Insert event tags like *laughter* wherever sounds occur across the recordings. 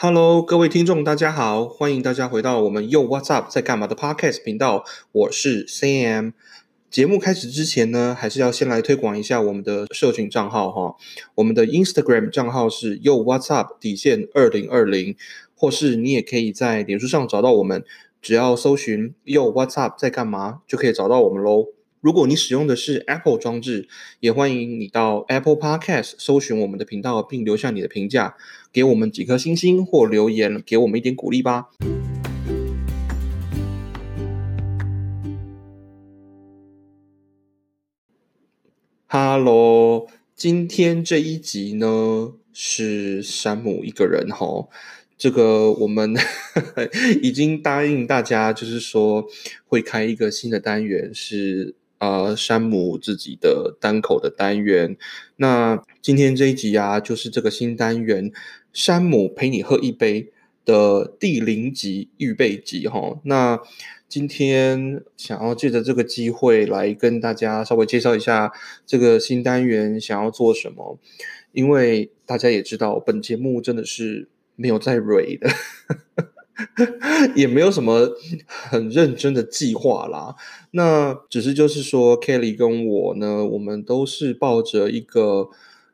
Hello，各位听众，大家好，欢迎大家回到我们 Yo What's Up 在干嘛的 Podcast 频道，我是 Sam。节目开始之前呢，还是要先来推广一下我们的社群账号哈。我们的 Instagram 账号是 Yo What's Up 底线二零二零，或是你也可以在脸书上找到我们，只要搜寻 Yo What's Up 在干嘛，就可以找到我们喽。如果你使用的是 Apple 装置，也欢迎你到 Apple Podcast 搜寻我们的频道，并留下你的评价，给我们几颗星星或留言，给我们一点鼓励吧。Hello，今天这一集呢是山姆一个人哈。这个我们 *laughs* 已经答应大家，就是说会开一个新的单元是。呃，山姆自己的单口的单元。那今天这一集啊，就是这个新单元“山姆陪你喝一杯”的第零集预备集哈。那今天想要借着这个机会来跟大家稍微介绍一下这个新单元想要做什么，因为大家也知道，本节目真的是没有在蕊的。也没有什么很认真的计划啦，那只是就是说，Kelly 跟我呢，我们都是抱着一个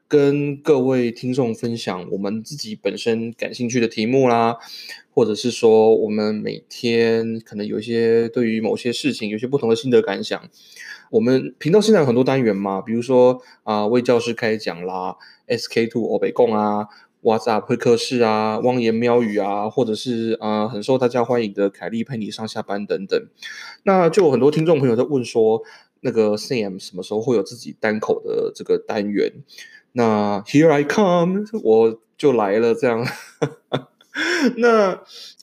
跟各位听众分享我们自己本身感兴趣的题目啦，或者是说我们每天可能有一些对于某些事情有些不同的心得感想。我们频道现在有很多单元嘛，比如说啊，为教师开讲啦，SK Two 欧北共啊。WhatsApp 会客室啊，汪言喵语啊，或者是啊很受大家欢迎的凯莉陪你上下班等等，那就有很多听众朋友在问说，那个 Sam 什么时候会有自己单口的这个单元？那 Here I come，我就来了。这样，*laughs* 那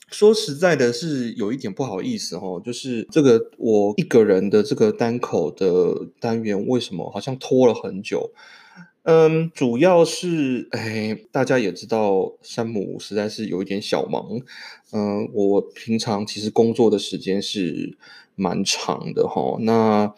说实在的，是有一点不好意思哦，就是这个我一个人的这个单口的单元，为什么好像拖了很久？嗯，主要是哎，大家也知道，山姆实在是有一点小忙。嗯，我平常其实工作的时间是蛮长的哈，那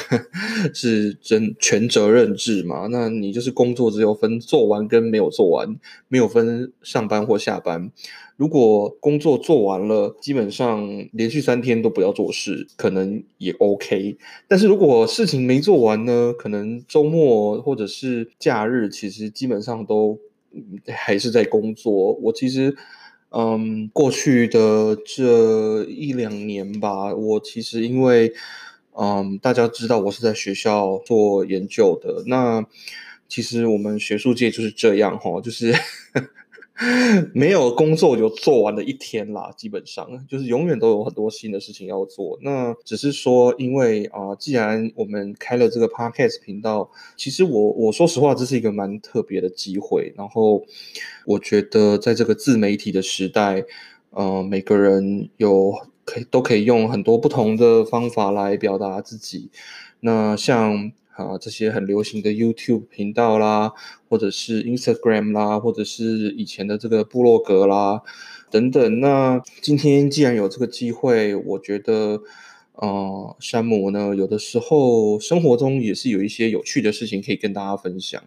*laughs* 是真全责任制嘛？那你就是工作只有分做完跟没有做完，没有分上班或下班。如果工作做完了，基本上连续三天都不要做事，可能也 OK。但是如果事情没做完呢，可能周末或者是假日，其实基本上都还是在工作。我其实，嗯，过去的这一两年吧，我其实因为，嗯，大家知道我是在学校做研究的，那其实我们学术界就是这样哈，就是。*laughs* 没有工作就做完了一天啦，基本上就是永远都有很多新的事情要做。那只是说，因为啊，既然我们开了这个 podcast 频道，其实我我说实话，这是一个蛮特别的机会。然后我觉得，在这个自媒体的时代，嗯，每个人有可以都可以用很多不同的方法来表达自己。那像。啊，这些很流行的 YouTube 频道啦，或者是 Instagram 啦，或者是以前的这个部落格啦，等等。那今天既然有这个机会，我觉得，呃，山姆呢，有的时候生活中也是有一些有趣的事情可以跟大家分享。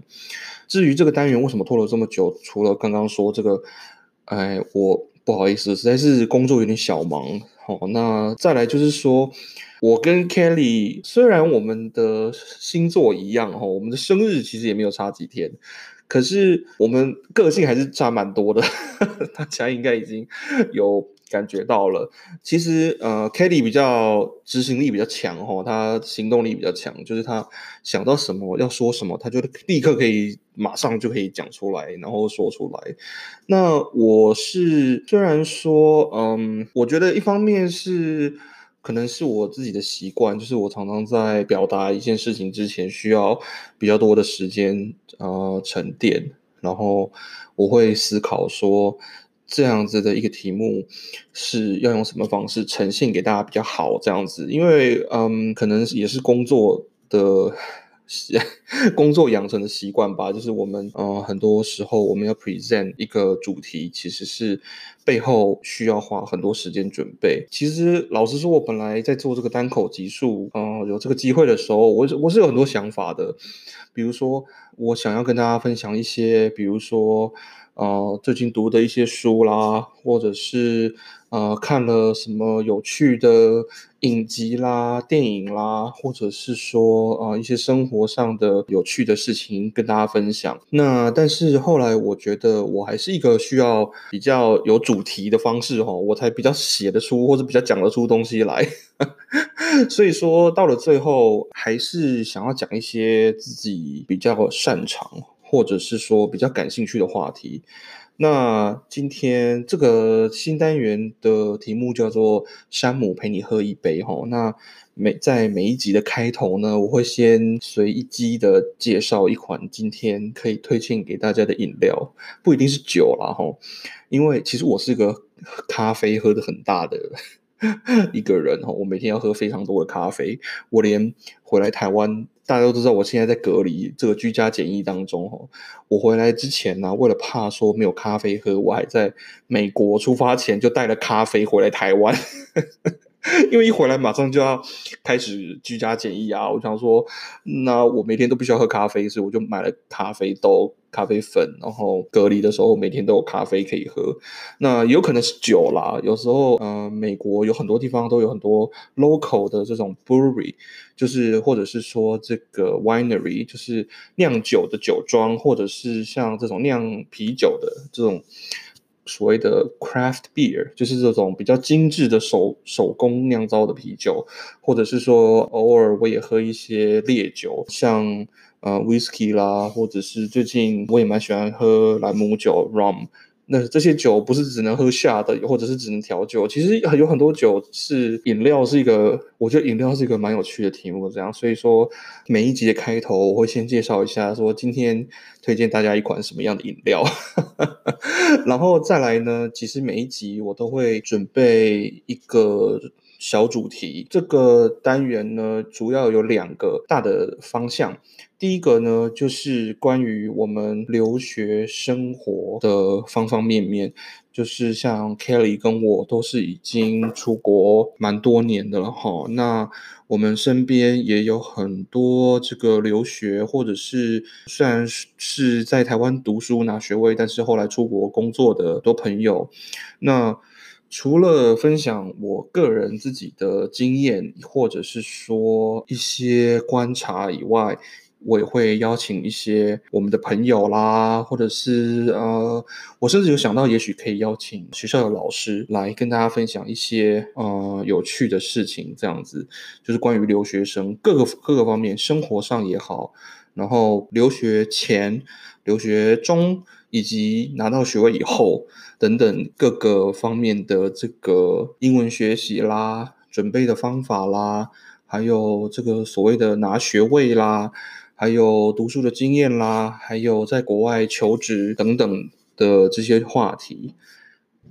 至于这个单元为什么拖了这么久，除了刚刚说这个，哎，我不好意思，实在是工作有点小忙。好，那再来就是说。我跟 Kelly 虽然我们的星座一样哈，我们的生日其实也没有差几天，可是我们个性还是差蛮多的，*laughs* 大家应该已经有感觉到了。其实呃，Kelly 比较执行力比较强哈，他行动力比较强，就是他想到什么要说什么，他就立刻可以马上就可以讲出来，然后说出来。那我是虽然说嗯，我觉得一方面是。可能是我自己的习惯，就是我常常在表达一件事情之前，需要比较多的时间呃沉淀，然后我会思考说这样子的一个题目是要用什么方式呈现给大家比较好，这样子，因为嗯，可能也是工作的。*laughs* 工作养成的习惯吧，就是我们呃很多时候我们要 present 一个主题，其实是背后需要花很多时间准备。其实老实说，我本来在做这个单口集数，嗯，有这个机会的时候，我是我是有很多想法的，比如说我想要跟大家分享一些，比如说。呃最近读的一些书啦，或者是呃看了什么有趣的影集啦、电影啦，或者是说啊一些生活上的有趣的事情跟大家分享。那但是后来我觉得我还是一个需要比较有主题的方式哈，我才比较写得出或者比较讲得出东西来。*laughs* 所以说到了最后，还是想要讲一些自己比较擅长。或者是说比较感兴趣的话题，那今天这个新单元的题目叫做“山姆陪你喝一杯”哈。那每在每一集的开头呢，我会先随一机的介绍一款今天可以推荐给大家的饮料，不一定是酒啦哈，因为其实我是个咖啡喝的很大的。*laughs* 一个人哈，我每天要喝非常多的咖啡。我连回来台湾，大家都知道我现在在隔离这个居家检疫当中哈。我回来之前呢，为了怕说没有咖啡喝，我还在美国出发前就带了咖啡回来台湾。因为一回来马上就要开始居家检疫啊，我想说，那我每天都必须要喝咖啡，所以我就买了咖啡豆、咖啡粉，然后隔离的时候每天都有咖啡可以喝。那有可能是酒啦，有时候，呃，美国有很多地方都有很多 local 的这种 brewery，就是或者是说这个 winery，就是酿酒的酒庄，或者是像这种酿啤酒的这种。所谓的 craft beer 就是这种比较精致的手手工酿造的啤酒，或者是说偶尔我也喝一些烈酒，像呃 whiskey 啦，或者是最近我也蛮喜欢喝朗姆酒 rum。那这些酒不是只能喝下的，或者是只能调酒。其实有很多酒是饮料，是一个我觉得饮料是一个蛮有趣的题目。这样，所以说每一集的开头我会先介绍一下，说今天推荐大家一款什么样的饮料，*laughs* 然后再来呢，其实每一集我都会准备一个。小主题这个单元呢，主要有两个大的方向。第一个呢，就是关于我们留学生活的方方面面，就是像 Kelly 跟我都是已经出国蛮多年的了哈。那我们身边也有很多这个留学，或者是虽然是在台湾读书拿学位，但是后来出国工作的多朋友，那。除了分享我个人自己的经验，或者是说一些观察以外，我也会邀请一些我们的朋友啦，或者是呃，我甚至有想到，也许可以邀请学校的老师来跟大家分享一些呃有趣的事情，这样子就是关于留学生各个各个方面，生活上也好，然后留学前、留学中。以及拿到学位以后等等各个方面的这个英文学习啦、准备的方法啦，还有这个所谓的拿学位啦，还有读书的经验啦，还有在国外求职等等的这些话题。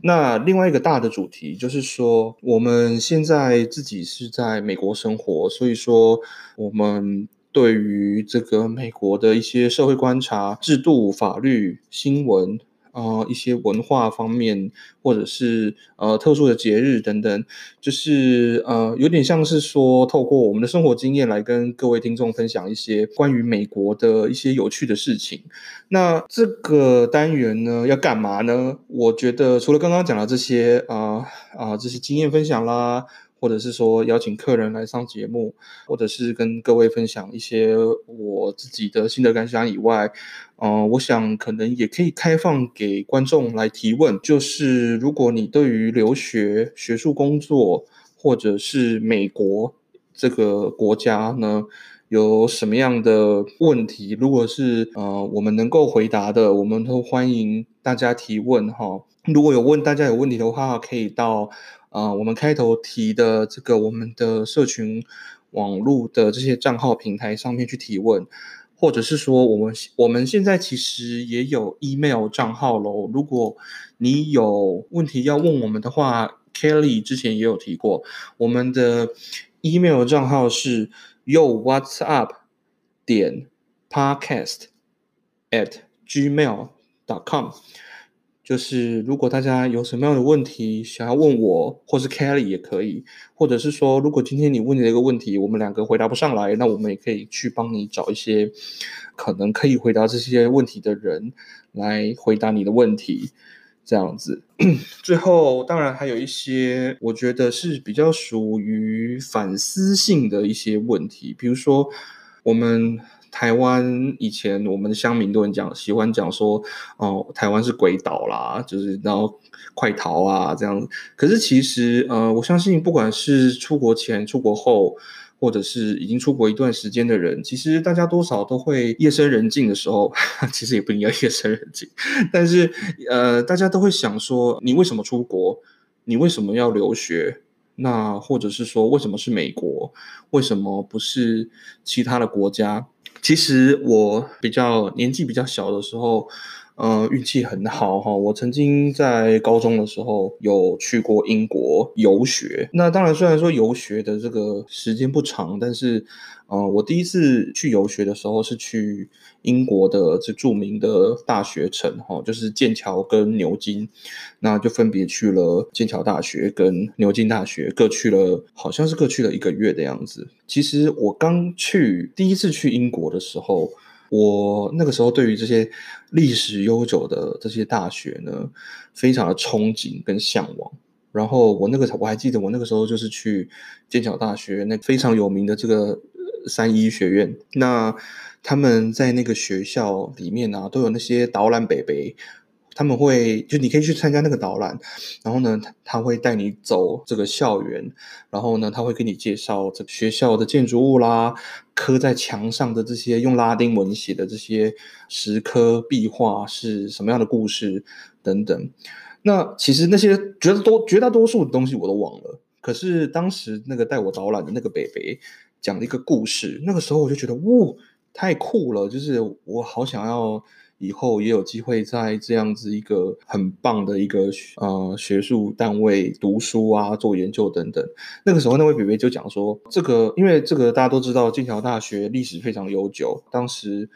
那另外一个大的主题就是说，我们现在自己是在美国生活，所以说我们。对于这个美国的一些社会观察、制度、法律、新闻啊，一些文化方面，或者是呃特殊的节日等等，就是呃有点像是说，透过我们的生活经验来跟各位听众分享一些关于美国的一些有趣的事情。那这个单元呢，要干嘛呢？我觉得除了刚刚讲的这些啊啊这些经验分享啦。或者是说邀请客人来上节目，或者是跟各位分享一些我自己的心得感想以外，嗯，我想可能也可以开放给观众来提问。就是如果你对于留学、学术工作，或者是美国这个国家呢，有什么样的问题，如果是呃我们能够回答的，我们都欢迎大家提问哈。如果有问大家有问题的话，可以到。啊，我们开头提的这个我们的社群网络的这些账号平台上面去提问，或者是说我们我们现在其实也有 email 账号喽。如果你有问题要问我们的话，Kelly 之前也有提过，我们的 email 账号是 yo what's up 点 podcast at gmail dot com。就是如果大家有什么样的问题想要问我，或是 Kelly 也可以，或者是说，如果今天你问的一个问题，我们两个回答不上来，那我们也可以去帮你找一些可能可以回答这些问题的人来回答你的问题。这样子，*clears throat* 最后当然还有一些，我觉得是比较属于反思性的一些问题，比如说我们。台湾以前我们的乡民都很讲，喜欢讲说，哦，台湾是鬼岛啦，就是然后快逃啊这样。可是其实，呃，我相信不管是出国前、出国后，或者是已经出国一段时间的人，其实大家多少都会夜深人静的时候，*laughs* 其实也不应该夜深人静，但是呃，大家都会想说，你为什么出国？你为什么要留学？那或者是说，为什么是美国？为什么不是其他的国家？其实我比较年纪比较小的时候，呃，运气很好哈。我曾经在高中的时候有去过英国游学。那当然，虽然说游学的这个时间不长，但是。嗯，我第一次去游学的时候是去英国的这著名的大学城，哈，就是剑桥跟牛津，那就分别去了剑桥大学跟牛津大学，各去了，好像是各去了一个月的样子。其实我刚去第一次去英国的时候，我那个时候对于这些历史悠久的这些大学呢，非常的憧憬跟向往。然后我那个我还记得，我那个时候就是去剑桥大学那非常有名的这个。三一学院，那他们在那个学校里面呢，都有那些导览北北，他们会就你可以去参加那个导览，然后呢，他他会带你走这个校园，然后呢，他会给你介绍这学校的建筑物啦，刻在墙上的这些用拉丁文写的这些石刻壁画是什么样的故事等等。那其实那些绝大多绝大多数的东西我都忘了，可是当时那个带我导览的那个北北。讲了一个故事，那个时候我就觉得，哇，太酷了！就是我好想要以后也有机会在这样子一个很棒的一个呃学术单位读书啊，做研究等等。那个时候那位北北就讲说，这个因为这个大家都知道，剑桥大学历史非常悠久，当时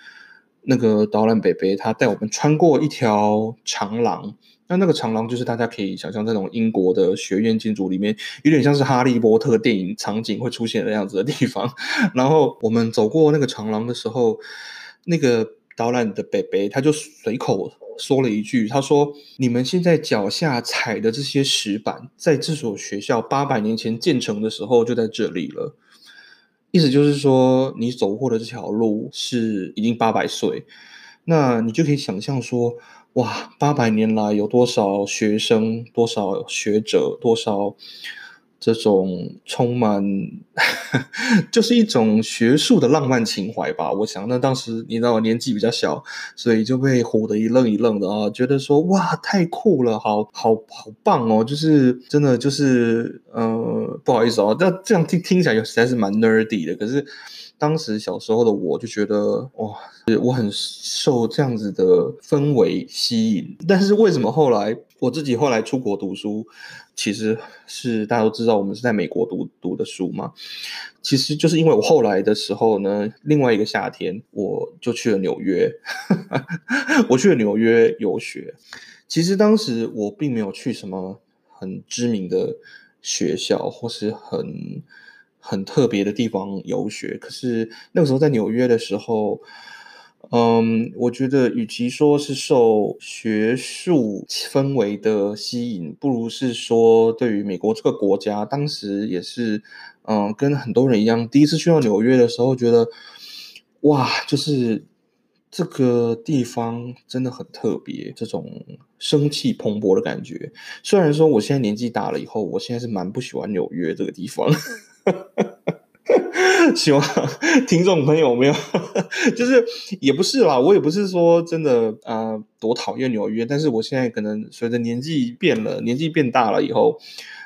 那个导览北北他带我们穿过一条长廊。那那个长廊就是大家可以想象，这种英国的学院建筑里面，有点像是哈利波特电影场景会出现的样子的地方。*laughs* 然后我们走过那个长廊的时候，那个导览的北北他就随口说了一句：“他说，你们现在脚下踩的这些石板，在这所学校八百年前建成的时候就在这里了。意思就是说，你走过的这条路是已经八百岁，那你就可以想象说。”哇，八百年来有多少学生、多少学者、多少这种充满，*laughs* 就是一种学术的浪漫情怀吧。我想，那当时你知道我年纪比较小，所以就被唬得一愣一愣的啊，觉得说哇，太酷了，好好好棒哦，就是真的就是呃，不好意思哦，那这样听听起来实在是蛮 nerdy 的，可是。当时小时候的我就觉得哇，我很受这样子的氛围吸引。但是为什么后来我自己后来出国读书，其实是大家都知道我们是在美国读读的书嘛。其实就是因为我后来的时候呢，另外一个夏天我就去了纽约，*laughs* 我去了纽约游学。其实当时我并没有去什么很知名的学校，或是很。很特别的地方游学，可是那个时候在纽约的时候，嗯，我觉得与其说是受学术氛围的吸引，不如是说对于美国这个国家，当时也是，嗯，跟很多人一样，第一次去到纽约的时候，觉得哇，就是这个地方真的很特别，这种生气蓬勃的感觉。虽然说我现在年纪大了以后，我现在是蛮不喜欢纽约这个地方。*laughs* *laughs* 希望听众朋友没有，*laughs* 就是也不是啦，我也不是说真的啊，多讨厌纽约，但是我现在可能随着年纪变了，年纪变大了以后。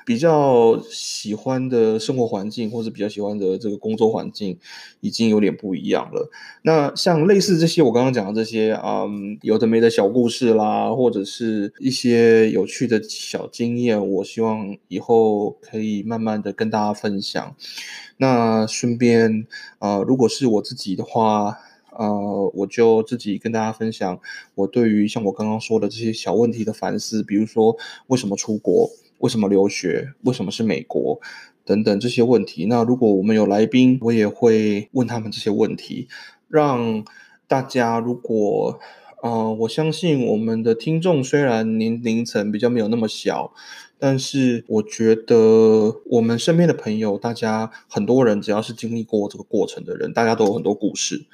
比较喜欢的生活环境，或者比较喜欢的这个工作环境，已经有点不一样了。那像类似这些我刚刚讲的这些，嗯，有的没的小故事啦，或者是一些有趣的小经验，我希望以后可以慢慢的跟大家分享。那顺便，呃，如果是我自己的话。呃，我就自己跟大家分享我对于像我刚刚说的这些小问题的反思，比如说为什么出国，为什么留学，为什么是美国等等这些问题。那如果我们有来宾，我也会问他们这些问题，让大家如果。呃，我相信我们的听众虽然年龄层比较没有那么小，但是我觉得我们身边的朋友，大家很多人只要是经历过这个过程的人，大家都有很多故事。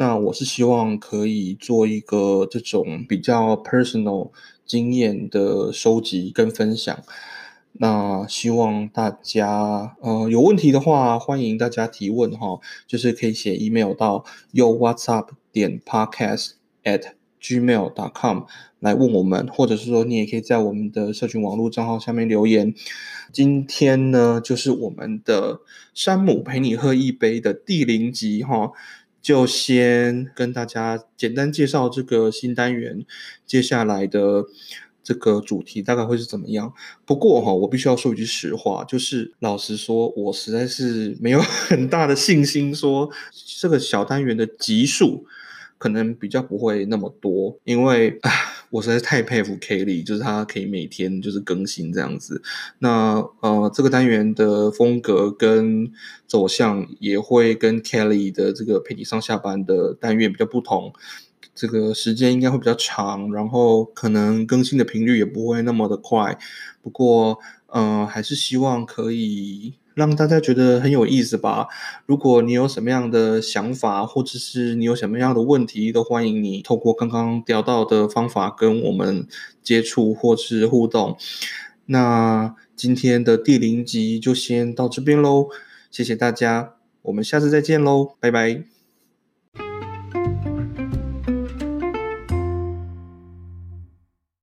那我是希望可以做一个这种比较 personal 经验的收集跟分享。那希望大家呃有问题的话，欢迎大家提问哈，就是可以写 email 到 yo whatsapp 点 podcast at gmail dot com 来问我们，或者是说你也可以在我们的社群网络账号下面留言。今天呢，就是我们的山姆陪你喝一杯的第零集哈，就先跟大家简单介绍这个新单元，接下来的这个主题大概会是怎么样。不过哈，我必须要说一句实话，就是老实说，我实在是没有很大的信心说这个小单元的集数。可能比较不会那么多，因为啊，我实在太佩服 Kelly，就是他可以每天就是更新这样子。那呃，这个单元的风格跟走向也会跟 Kelly 的这个陪你上下班的单元比较不同，这个时间应该会比较长，然后可能更新的频率也不会那么的快。不过，呃，还是希望可以。让大家觉得很有意思吧。如果你有什么样的想法，或者是你有什么样的问题，都欢迎你透过刚刚聊到的方法跟我们接触或是互动。那今天的第零集就先到这边喽，谢谢大家，我们下次再见喽，拜拜。